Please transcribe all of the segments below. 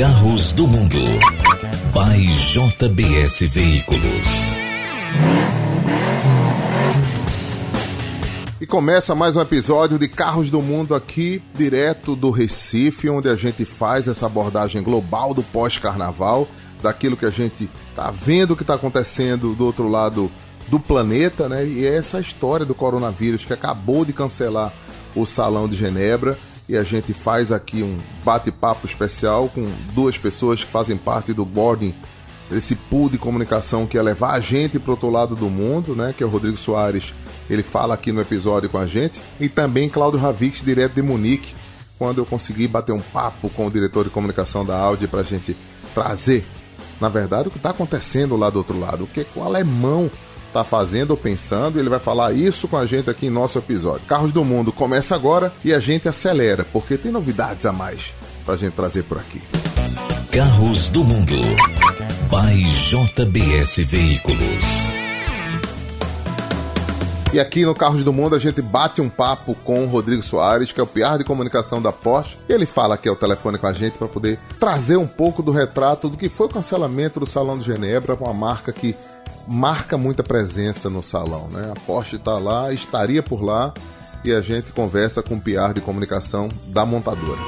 Carros do Mundo. By JBS Veículos. E começa mais um episódio de Carros do Mundo aqui, direto do Recife, onde a gente faz essa abordagem global do pós-carnaval, daquilo que a gente tá vendo que está acontecendo do outro lado do planeta, né? E é essa história do coronavírus que acabou de cancelar o Salão de Genebra e a gente faz aqui um bate-papo especial com duas pessoas que fazem parte do boarding esse pool de comunicação que ia levar a gente para outro lado do mundo, né? Que é o Rodrigo Soares. Ele fala aqui no episódio com a gente. E também Cláudio Ravix, direto de Munique, quando eu consegui bater um papo com o diretor de comunicação da Audi para a gente trazer, na verdade, o que está acontecendo lá do outro lado. O que o alemão está fazendo ou pensando. Ele vai falar isso com a gente aqui em nosso episódio. Carros do Mundo começa agora e a gente acelera, porque tem novidades a mais para a gente trazer por aqui. Carros do Mundo. By JBS Veículos. E aqui no Carros do Mundo a gente bate um papo com o Rodrigo Soares, que é o PR de comunicação da Porsche. Ele fala aqui ao telefone com a gente para poder trazer um pouco do retrato do que foi o cancelamento do Salão de Genebra, uma marca que marca muita presença no salão, né? A Porsche está lá, estaria por lá e a gente conversa com o PR de comunicação da montadora.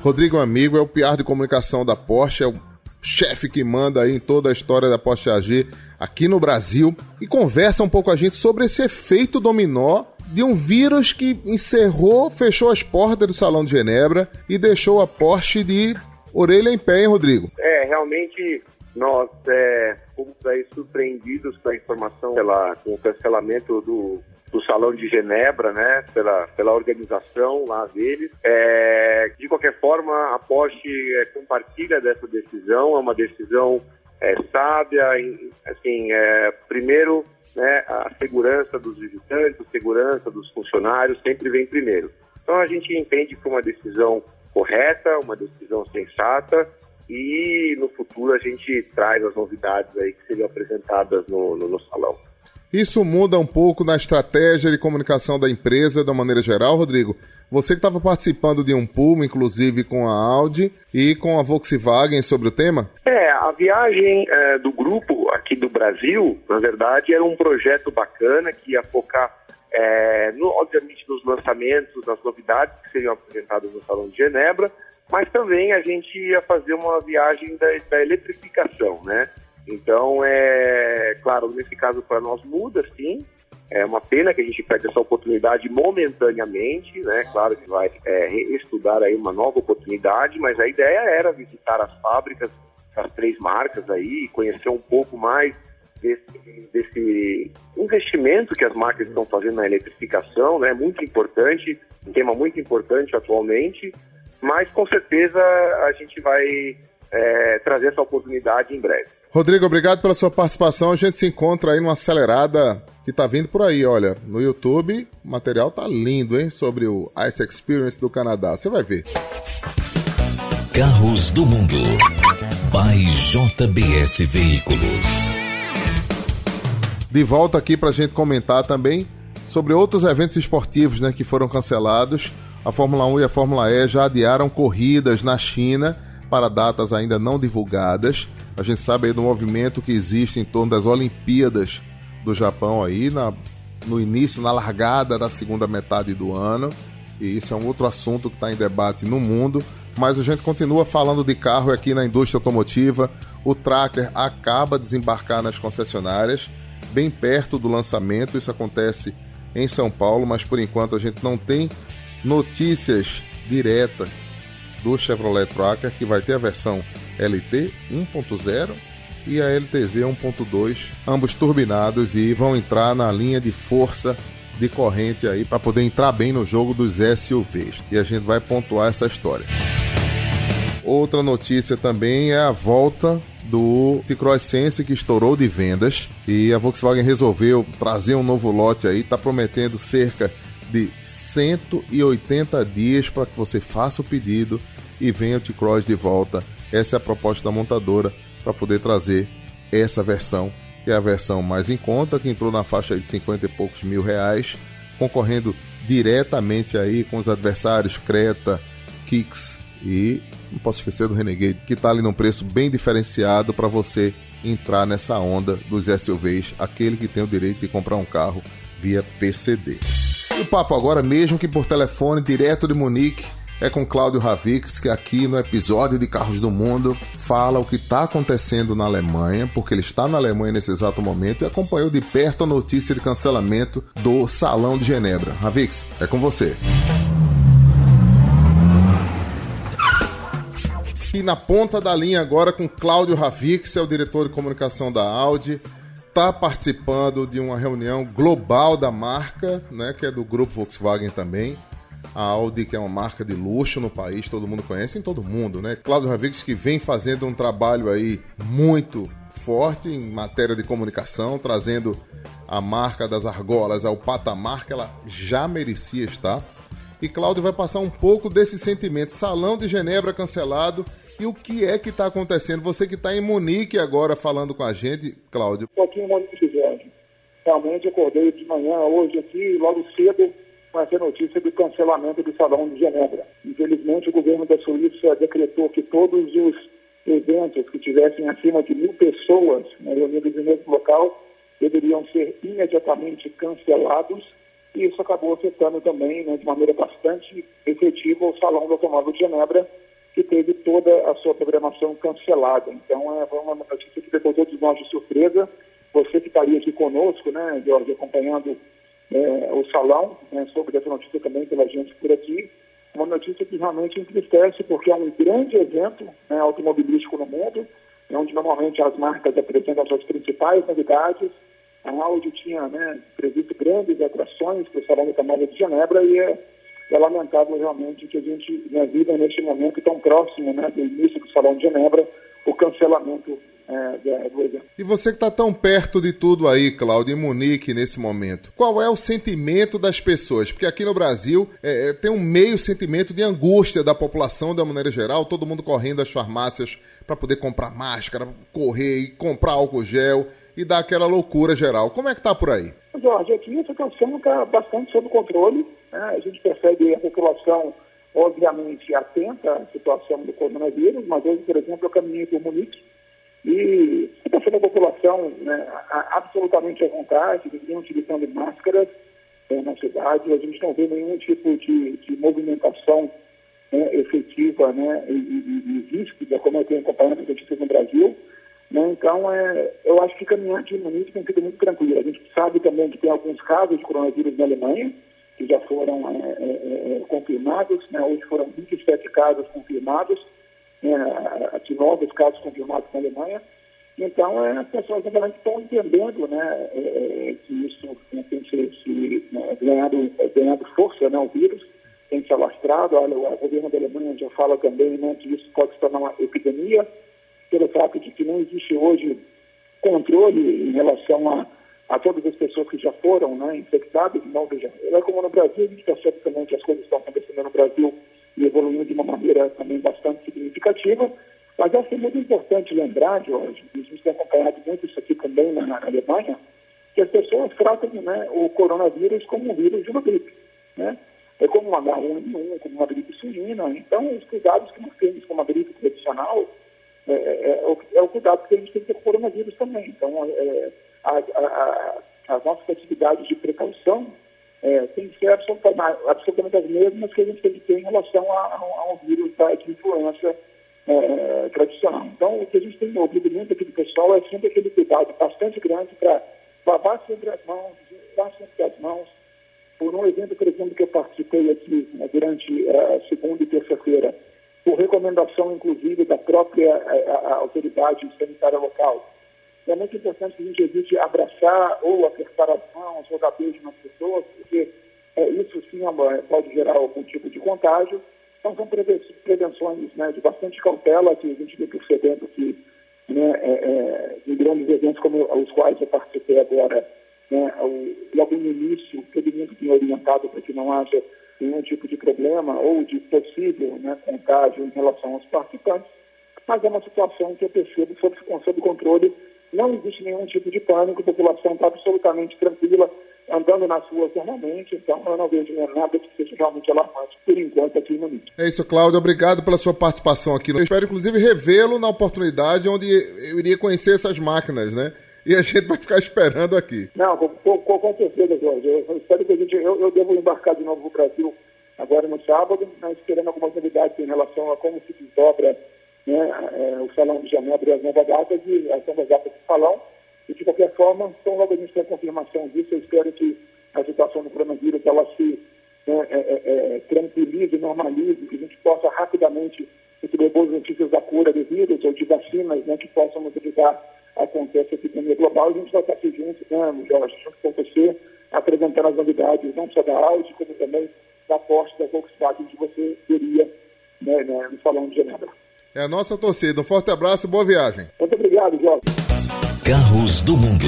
Rodrigo Amigo é o PR de comunicação da Porsche, é o chefe que manda aí em toda a história da Porsche AG aqui no Brasil e conversa um pouco com a gente sobre esse efeito dominó de um vírus que encerrou, fechou as portas do Salão de Genebra e deixou a Porsche de orelha em pé, hein, Rodrigo? É, realmente nós é, fomos aí surpreendidos com a informação pela, com o cancelamento do, do Salão de Genebra, né, pela, pela organização lá deles. É, de qualquer forma, a Porsche é, compartilha dessa decisão, é uma decisão é, sábia, assim, é, primeiro, né, a segurança dos visitantes, a segurança dos funcionários sempre vem primeiro. Então a gente entende que foi uma decisão correta, uma decisão sensata, e no futuro a gente traz as novidades aí que seriam apresentadas no, no, no salão. Isso muda um pouco na estratégia de comunicação da empresa, da maneira geral, Rodrigo? Você que estava participando de um pool, inclusive com a Audi e com a Volkswagen sobre o tema? É, a viagem é, do grupo aqui do Brasil, na verdade, era um projeto bacana que ia focar, é, no, obviamente, nos lançamentos, nas novidades que seriam apresentadas no Salão de Genebra, mas também a gente ia fazer uma viagem da, da eletrificação, né? Então, é claro, nesse caso para nós muda, sim. É uma pena que a gente perde essa oportunidade momentaneamente, né? Claro que vai é, estudar aí uma nova oportunidade, mas a ideia era visitar as fábricas das três marcas aí, conhecer um pouco mais desse, desse investimento que as marcas estão fazendo na eletrificação, né? Muito importante, um tema muito importante atualmente mas com certeza a gente vai é, trazer essa oportunidade em breve. Rodrigo, obrigado pela sua participação. A gente se encontra aí numa acelerada que tá vindo por aí, olha, no YouTube, o material tá lindo, hein, sobre o Ice Experience do Canadá. Você vai ver. Carros do Mundo. By JBS Veículos. De volta aqui para a gente comentar também sobre outros eventos esportivos né, que foram cancelados a Fórmula 1 e a Fórmula E já adiaram corridas na China para datas ainda não divulgadas. A gente sabe aí do movimento que existe em torno das Olimpíadas do Japão aí, na, no início, na largada da segunda metade do ano. E isso é um outro assunto que está em debate no mundo. Mas a gente continua falando de carro aqui na indústria automotiva. O Tracker acaba de desembarcar nas concessionárias, bem perto do lançamento. Isso acontece em São Paulo, mas por enquanto a gente não tem notícias diretas do Chevrolet Tracker, que vai ter a versão LT 1.0 e a LTZ 1.2, ambos turbinados e vão entrar na linha de força de corrente aí para poder entrar bem no jogo dos SUVs. E a gente vai pontuar essa história. Outra notícia também é a volta do T-Cross Sense que estourou de vendas e a Volkswagen resolveu trazer um novo lote aí, está prometendo cerca de 180 dias para que você faça o pedido e venha o T-Cross de volta. Essa é a proposta da montadora para poder trazer essa versão, que é a versão mais em conta, que entrou na faixa de 50 e poucos mil reais, concorrendo diretamente aí com os adversários Creta, Kicks E não posso esquecer do Renegade, que está ali num preço bem diferenciado para você entrar nessa onda dos SUVs, aquele que tem o direito de comprar um carro via PCD. O papo agora, mesmo que por telefone, direto de Munique, é com Cláudio Ravix, que aqui no episódio de Carros do Mundo fala o que está acontecendo na Alemanha, porque ele está na Alemanha nesse exato momento e acompanhou de perto a notícia de cancelamento do Salão de Genebra. Ravix, é com você. E na ponta da linha agora com Cláudio Ravix, é o diretor de comunicação da Audi está participando de uma reunião global da marca, né, que é do grupo Volkswagen também. A Audi, que é uma marca de luxo no país, todo mundo conhece, em todo mundo, né? Cláudio Ravix, que vem fazendo um trabalho aí muito forte em matéria de comunicação, trazendo a marca das argolas ao patamar que ela já merecia estar. E Cláudio vai passar um pouco desse sentimento. Salão de Genebra cancelado e o que é que está acontecendo? Você que está em Munique agora falando com a gente, Cláudio. Estou aqui em Munique, Jorge. Realmente acordei de manhã hoje aqui, logo cedo, com essa notícia do cancelamento do Salão de Genebra. Infelizmente, o governo da Suíça decretou que todos os eventos que tivessem acima de mil pessoas né, reunidas no mesmo local deveriam ser imediatamente cancelados e isso acabou afetando também, né, de maneira bastante efetiva, o Salão do Automóvel de Genebra, que teve toda a sua programação cancelada. Então, é uma notícia que pegou todos nós de surpresa. Você que estaria aqui conosco, né, Jorge, acompanhando é, o salão, né, sobre essa notícia também pela gente por aqui. Uma notícia que realmente entristece, porque é um grande evento né, automobilístico no mundo, é onde normalmente as marcas apresentam suas principais novidades. A Audi tinha né, previsto grandes atrações para o Salão do Automóvel de Genebra e é é lamentável realmente que a gente né, viva neste momento tão próximo né, do início do Salão de Genebra, o cancelamento é, do evento. E você que está tão perto de tudo aí, Cláudio, em Munique, nesse momento, qual é o sentimento das pessoas? Porque aqui no Brasil é, é tem um meio sentimento de angústia da população, de uma maneira geral, todo mundo correndo às farmácias para poder comprar máscara, correr e comprar álcool gel e dar aquela loucura geral. Como é que está por aí? Jorge, aqui a situação está bastante sob controle. Né? A gente percebe a população, obviamente, atenta à situação do coronavírus, mas hoje, por exemplo, eu caminhei por Munique e a população né, absolutamente à vontade, ninguém utilizando máscaras é, na cidade, a gente não vê nenhum tipo de, de movimentação né, efetiva né, e, e, e ríspida, como eu tenho acompanhado as notícias no Brasil. Né? Então, é, eu acho que caminhar no município tem sido muito tranquilo. A gente sabe também que tem alguns casos de coronavírus na Alemanha, que já foram é, é, é confirmados. Né? Hoje foram 27 casos confirmados, né? aqui novos casos confirmados na Alemanha. Então, é, as pessoas realmente estão entendendo né, é, é, que isso né, tem se, se né, ganhado, ganhado força, né, o vírus tem se alastrado. Olha, o governo da Alemanha já fala também né, que isso pode se tornar uma epidemia pelo fato de que não existe hoje controle em relação a, a todas as pessoas que já foram né, infectadas. Não, veja, é como no Brasil, a gente percebe também que as coisas estão acontecendo no Brasil e evoluindo de uma maneira também bastante significativa. Mas acho muito importante lembrar, Jorge, e a gente tem acompanhado muito isso aqui também na, na Alemanha, que as pessoas tratam né, o coronavírus como um vírus de uma gripe. Né? É como uma H1N1, como uma gripe suína. Então, os cuidados que nós temos com uma gripe tradicional é, é, é, o, é, o, cuidado que a gente tem com o coronavírus também. Então, é, a, a, as nossas atividades de precaução é, têm que ser absolutamente, as mesmas que a gente tem que ter em relação a, um vírus da, influenza é, tradicional. Então, o que a gente tem no obrigado aqui do pessoal é sempre aquele cuidado bastante grande para lavar sempre as mãos, lavar sempre as mãos. Por um evento, por exemplo, que eu participei aqui né, durante a segunda e terça-feira, por recomendação, inclusive, da própria a autoridade sanitária local. É muito importante que a gente evite abraçar ou apertar as mãos dar beijo nas pessoas, porque é, isso sim é pode gerar algum tipo de contágio. Então, são prevenções né, de bastante cautela que a gente vem percebendo que né, é, é, em grandes eventos como os quais eu participei agora, né, logo no início, todo mundo tem orientado para que não haja nenhum tipo de problema ou de possível né, contágio em relação aos participantes, mas é uma situação que eu percebo sob, sob controle, não existe nenhum tipo de pânico, a população está absolutamente tranquila, andando nas ruas normalmente, então eu não vejo nada que seja realmente alarmante por enquanto aqui no MIT. É isso, Cláudio. Obrigado pela sua participação aqui. Eu espero, inclusive, revê-lo na oportunidade onde eu iria conhecer essas máquinas, né? E a gente vai ficar esperando aqui. Não, com, com, com certeza, Jorge. Eu, espero que a gente. Eu, eu devo embarcar de novo no Brasil agora no sábado, né, esperando algumas novidades em relação a como se desdobra né, é, o Salão de Genebra e as novas datas e as novas datas do salão. E, de qualquer forma, então logo a gente tem a confirmação disso, eu espero que a situação do coronavírus ela se né, é, é, é, tranquilize, normalize, que a gente possa rapidamente receber boas notícias da cura do vírus ou de vacinas né, que possam nos ajudar a acontecer essa epidemia global. A gente vai estar aqui junto, né, Jorge, junto com você, apresentando as novidades, não só da Audi, como também da Porsche, da Volkswagen, que você veria né, né, no Salão de Genebra. É a nossa torcida. Um forte abraço e boa viagem. Muito obrigado, Jorge. Carros do Mundo.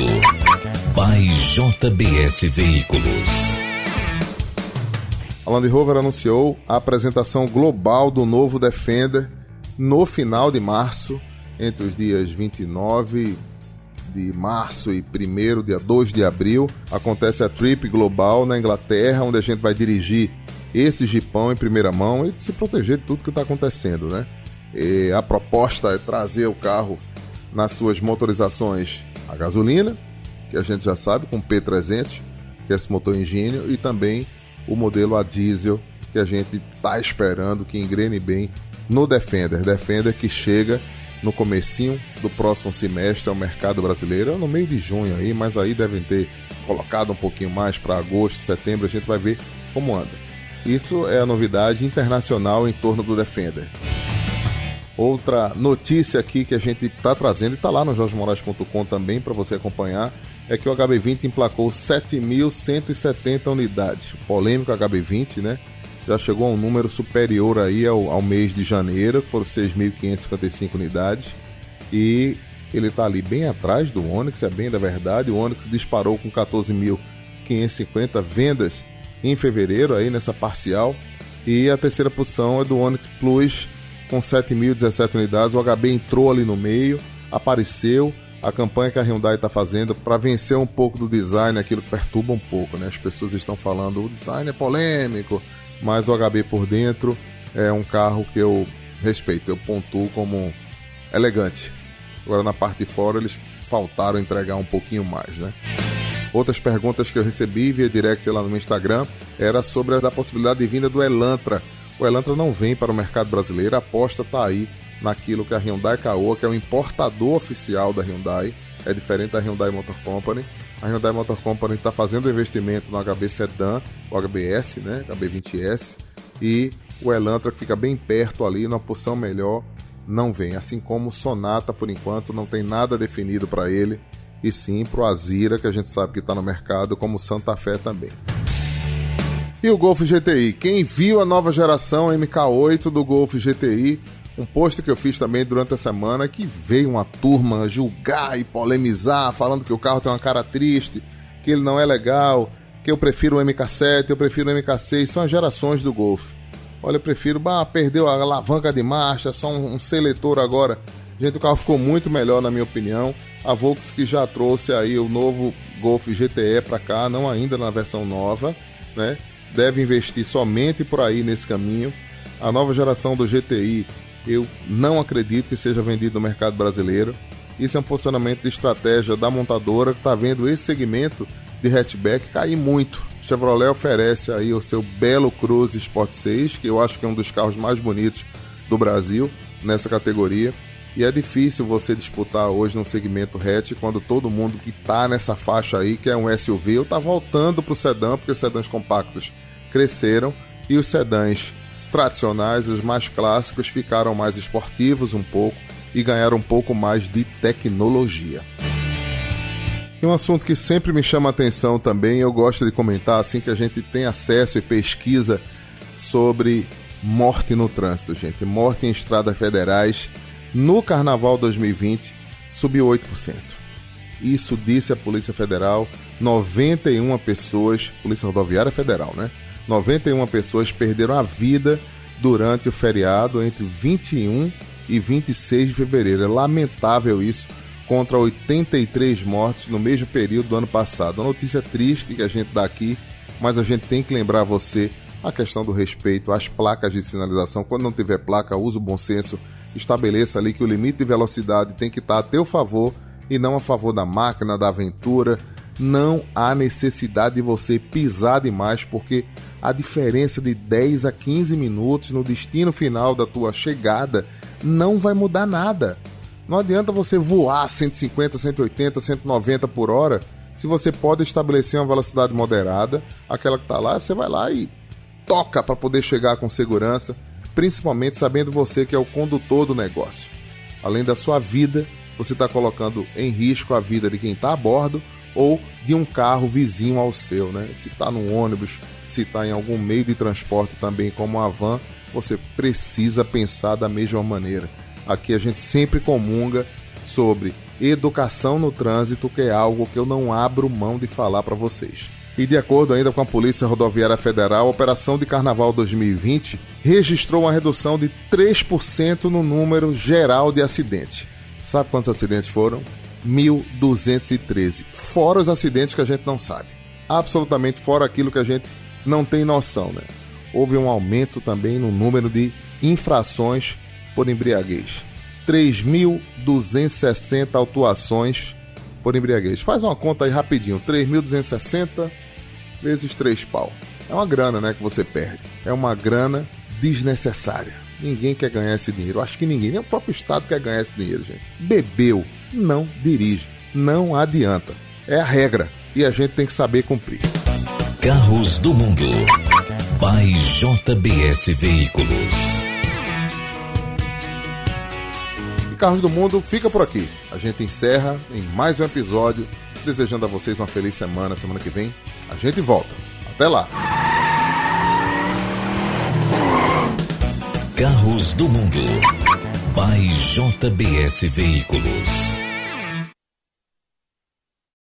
By JBS Veículos. A Land Rover anunciou a apresentação global do novo Defender no final de março, entre os dias 29 de março e 1 dia 2 de abril. Acontece a Trip Global na Inglaterra, onde a gente vai dirigir esse jipão em primeira mão e se proteger de tudo que está acontecendo, né? E a proposta é trazer o carro nas suas motorizações a gasolina, que a gente já sabe, com P300, que é esse motor engênio, e também o modelo a diesel, que a gente está esperando que engrene bem no Defender. Defender que chega no comecinho do próximo semestre ao mercado brasileiro, no meio de junho aí, mas aí devem ter colocado um pouquinho mais para agosto, setembro, a gente vai ver como anda. Isso é a novidade internacional em torno do Defender. Outra notícia aqui que a gente está trazendo e está lá no jorgemoraes.com também para você acompanhar é que o HB20 emplacou 7.170 unidades. Polêmico HB20, né? Já chegou a um número superior aí ao, ao mês de janeiro, que foram 6.555 unidades. E ele está ali bem atrás do Onix, é bem da verdade. O Onix disparou com 14.550 vendas em fevereiro aí nessa parcial. E a terceira posição é do Onix Plus com 7.017 unidades. O HB entrou ali no meio, apareceu. A campanha que a Hyundai está fazendo para vencer um pouco do design, aquilo que perturba um pouco, né? As pessoas estão falando o design é polêmico, mas o HB por dentro é um carro que eu respeito, eu pontuo como elegante. Agora na parte de fora eles faltaram entregar um pouquinho mais, né? Outras perguntas que eu recebi via direct lá no meu Instagram era sobre a possibilidade de vinda do Elantra o Elantra não vem para o mercado brasileiro, a aposta está aí naquilo que a Hyundai Caoa, que é o importador oficial da Hyundai, é diferente da Hyundai Motor Company. A Hyundai Motor Company está fazendo investimento no HB Sedan, o HBS, né, HB20S, e o Elantra que fica bem perto ali, numa posição melhor, não vem. Assim como o Sonata, por enquanto, não tem nada definido para ele, e sim para o Azira, que a gente sabe que está no mercado, como Santa Fé também. E o Golf GTI? Quem viu a nova geração MK8 do Golf GTI? Um post que eu fiz também durante a semana que veio uma turma julgar e polemizar, falando que o carro tem uma cara triste, que ele não é legal, que eu prefiro o MK7, eu prefiro o MK6, são as gerações do Golf. Olha, eu prefiro, bah, perdeu a alavanca de marcha, só um, um seletor agora. Gente, o carro ficou muito melhor na minha opinião. A Volkswagen que já trouxe aí o novo Golf GTE para cá, não ainda na versão nova, né? Deve investir somente por aí nesse caminho. A nova geração do GTI eu não acredito que seja vendido no mercado brasileiro. Isso é um posicionamento de estratégia da montadora que está vendo esse segmento de hatchback cair muito. Chevrolet oferece aí o seu belo Cruze Sport 6, que eu acho que é um dos carros mais bonitos do Brasil nessa categoria. E é difícil você disputar hoje no segmento hatch quando todo mundo que está nessa faixa aí, que é um SUV, ou está voltando para o sedã, porque os sedãs compactos cresceram e os sedãs tradicionais, os mais clássicos, ficaram mais esportivos um pouco e ganharam um pouco mais de tecnologia. E um assunto que sempre me chama a atenção também, eu gosto de comentar assim que a gente tem acesso e pesquisa sobre morte no trânsito, gente. Morte em estradas federais no Carnaval 2020 subiu 8%. Isso disse a Polícia Federal, 91 pessoas, Polícia Rodoviária Federal, né? 91 pessoas perderam a vida durante o feriado entre 21 e 26 de fevereiro. É lamentável isso, contra 83 mortes no mesmo período do ano passado. Uma notícia triste que a gente dá aqui, mas a gente tem que lembrar você a questão do respeito às placas de sinalização. Quando não tiver placa, use o bom senso, estabeleça ali que o limite de velocidade tem que estar a teu favor e não a favor da máquina, da aventura. Não há necessidade de você pisar demais, porque a diferença de 10 a 15 minutos no destino final da tua chegada não vai mudar nada. Não adianta você voar 150, 180, 190 por hora se você pode estabelecer uma velocidade moderada, aquela que está lá, você vai lá e toca para poder chegar com segurança, principalmente sabendo você que é o condutor do negócio. Além da sua vida, você está colocando em risco a vida de quem está a bordo ou de um carro vizinho ao seu, né? Se está num ônibus, se está em algum meio de transporte também, como a van, você precisa pensar da mesma maneira. Aqui a gente sempre comunga sobre educação no trânsito, que é algo que eu não abro mão de falar para vocês. E de acordo ainda com a Polícia Rodoviária Federal, a Operação de Carnaval 2020 registrou uma redução de 3% no número geral de acidentes. Sabe quantos acidentes foram? 1.213. Fora os acidentes que a gente não sabe. Absolutamente fora aquilo que a gente não tem noção, né? Houve um aumento também no número de infrações por embriaguez. 3.260 autuações por embriaguez. Faz uma conta aí rapidinho. 3.260 vezes 3 pau. É uma grana, né, que você perde. É uma grana desnecessária. Ninguém quer ganhar esse dinheiro. Acho que ninguém, nem o próprio Estado quer ganhar esse dinheiro, gente. Bebeu, não dirige. Não adianta. É a regra e a gente tem que saber cumprir. Carros do Mundo. By JBS Veículos. Carros do Mundo fica por aqui. A gente encerra em mais um episódio, desejando a vocês uma feliz semana. Semana que vem a gente volta. Até lá! Carros do Mundo. By JBS Veículos.